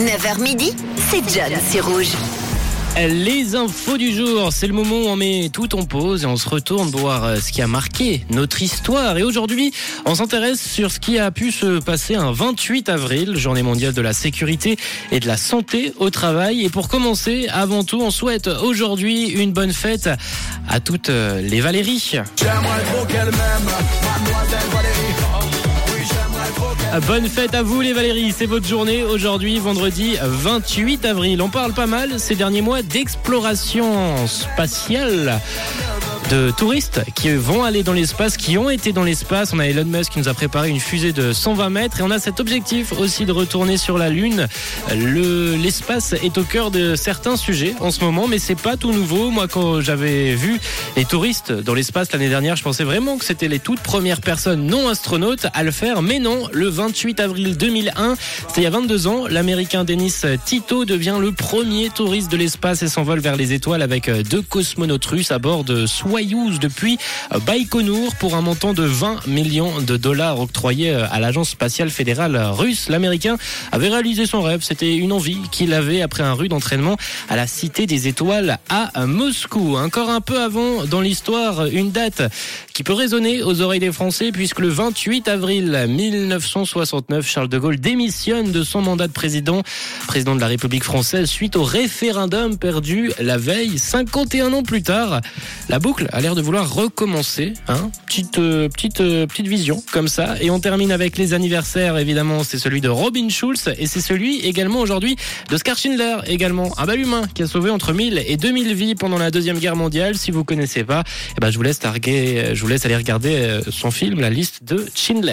9h midi, c'est John, c'est rouge. Les infos du jour, c'est le moment où on met tout en pause et on se retourne voir euh, ce qui a marqué notre histoire. Et aujourd'hui, on s'intéresse sur ce qui a pu se passer un 28 avril, journée mondiale de la sécurité et de la santé au travail. Et pour commencer, avant tout, on souhaite aujourd'hui une bonne fête à toutes euh, les Valéries. Bonne fête à vous les Valéries, c'est votre journée aujourd'hui, vendredi 28 avril. On parle pas mal ces derniers mois d'exploration spatiale de touristes qui vont aller dans l'espace, qui ont été dans l'espace. On a Elon Musk qui nous a préparé une fusée de 120 mètres et on a cet objectif aussi de retourner sur la Lune. L'espace est au cœur de certains sujets en ce moment, mais c'est pas tout nouveau. Moi, quand j'avais vu les touristes dans l'espace l'année dernière, je pensais vraiment que c'était les toutes premières personnes non astronautes à le faire, mais non. Le 28 avril 2001, c'était il y a 22 ans, l'Américain Dennis Tito devient le premier touriste de l'espace et s'envole vers les étoiles avec deux cosmonautes russes à bord de Depuis Baïkonour pour un montant de 20 millions de dollars octroyés à l'agence spatiale fédérale russe. L'Américain avait réalisé son rêve. C'était une envie qu'il avait après un rude entraînement à la Cité des Étoiles à Moscou. Encore un peu avant dans l'histoire, une date qui peut résonner aux oreilles des Français puisque le 28 avril 1969, Charles de Gaulle démissionne de son mandat de président, président de la République française suite au référendum perdu la veille, 51 ans plus tard. La boucle a l'air de vouloir recommencer. Hein petite, euh, petite, euh, petite vision comme ça. Et on termine avec les anniversaires, évidemment. C'est celui de Robin Schulz et c'est celui également aujourd'hui de Scar Schindler, également un bel humain qui a sauvé entre 1000 et 2000 vies pendant la Deuxième Guerre mondiale. Si vous connaissez pas, eh ben, je vous laisse targuer, je vous laisse aller regarder euh, son film, la liste de Schindler.